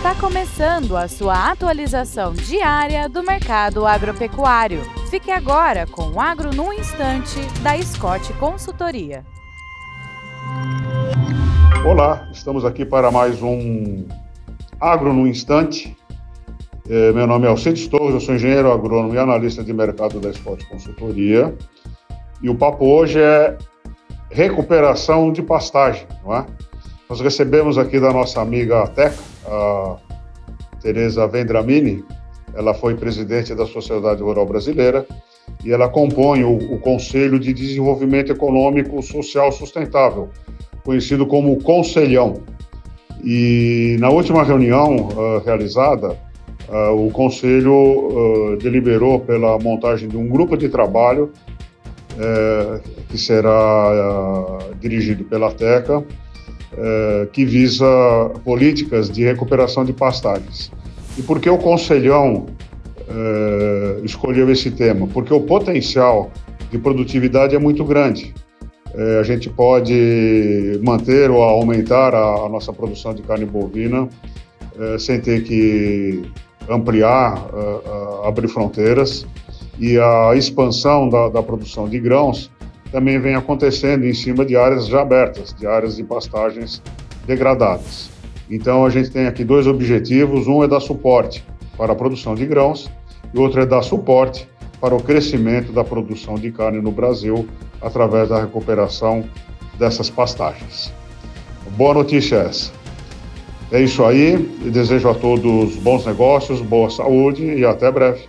Está começando a sua atualização diária do mercado agropecuário. Fique agora com o Agro no Instante, da Scott Consultoria. Olá, estamos aqui para mais um Agro no Instante. É, meu nome é Alcides Torres, eu sou engenheiro agrônomo e analista de mercado da Scott Consultoria. E o papo hoje é recuperação de pastagem, não é? Nós recebemos aqui da nossa amiga Teca, a Tereza Vendramini, ela foi presidente da Sociedade Rural Brasileira e ela compõe o, o Conselho de Desenvolvimento Econômico Social Sustentável, conhecido como Conselhão. E na última reunião uh, realizada, uh, o Conselho uh, deliberou pela montagem de um grupo de trabalho que será dirigido pela TECA, eh, que visa políticas de recuperação de pastagens. E por que o Conselhão eh, escolheu esse tema? Porque o potencial de produtividade é muito grande. Eh, a gente pode manter ou aumentar a, a nossa produção de carne bovina sem ter que ampliar, abrir fronteiras. E a expansão da, da produção de grãos também vem acontecendo em cima de áreas já abertas, de áreas de pastagens degradadas. Então a gente tem aqui dois objetivos, um é dar suporte para a produção de grãos e outro é dar suporte para o crescimento da produção de carne no Brasil através da recuperação dessas pastagens. Boa notícia é essa. É isso aí, desejo a todos bons negócios, boa saúde e até breve.